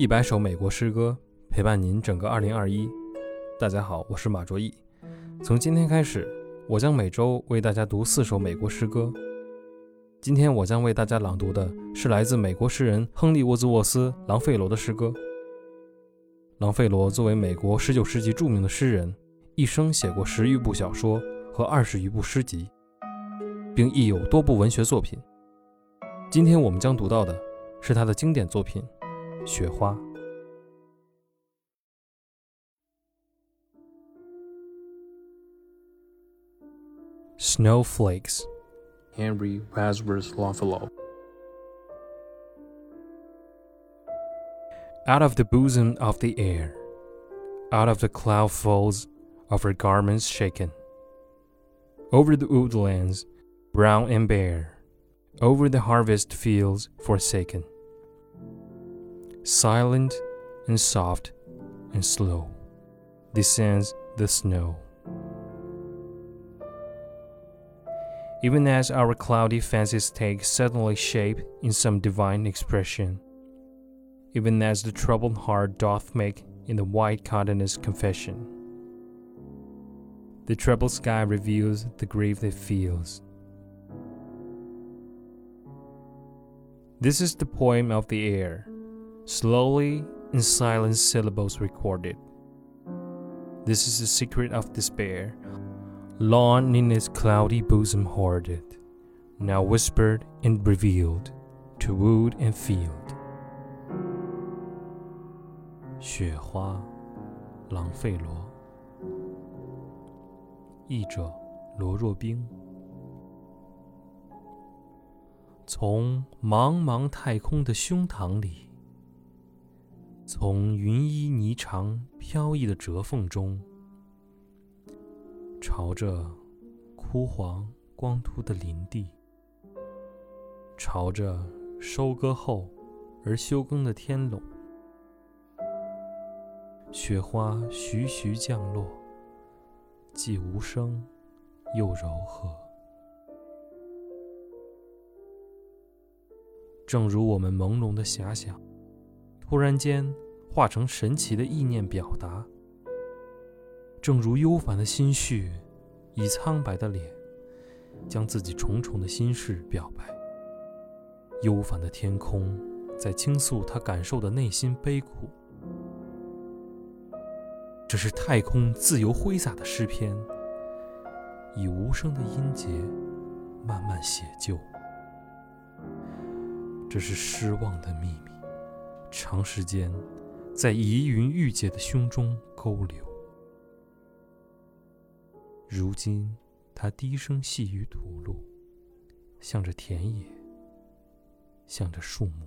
一百首美国诗歌陪伴您整个二零二一。大家好，我是马卓义。从今天开始，我将每周为大家读四首美国诗歌。今天我将为大家朗读的是来自美国诗人亨利·沃兹沃斯·朗费罗的诗歌。朗费罗作为美国十九世纪著名的诗人，一生写过十余部小说和二十余部诗集，并译有多部文学作品。今天我们将读到的是他的经典作品《雪花》。Snowflakes Henry Wadsworth Longfellow. Out of the bosom of the air, out of the cloud folds of her garments shaken, over the woodlands, brown and bare, over the harvest fields forsaken, silent and soft and slow, descends the snow. even as our cloudy fancies take suddenly shape in some divine expression, even as the troubled heart doth make in the white countenance confession. The troubled sky reveals the grief it feels. This is the poem of the air, slowly in silent syllables recorded. This is the secret of despair, long in its cloudy bosom hoarded, now whispered and revealed to wood and field. 雪花，朗费罗。译者罗若冰。从茫茫太空的胸膛里， 从云衣霓裳飘逸的折缝中。朝着枯黄光秃的林地，朝着收割后而休耕的天垄，雪花徐徐降落，既无声又柔和，正如我们朦胧的遐想，突然间化成神奇的意念表达。正如忧烦的心绪，以苍白的脸，将自己重重的心事表白。忧烦的天空，在倾诉他感受的内心悲苦。这是太空自由挥洒的诗篇，以无声的音节，慢慢写就。这是失望的秘密，长时间，在疑云郁结的胸中勾留。如今，他低声细语吐露，向着田野，向着树木。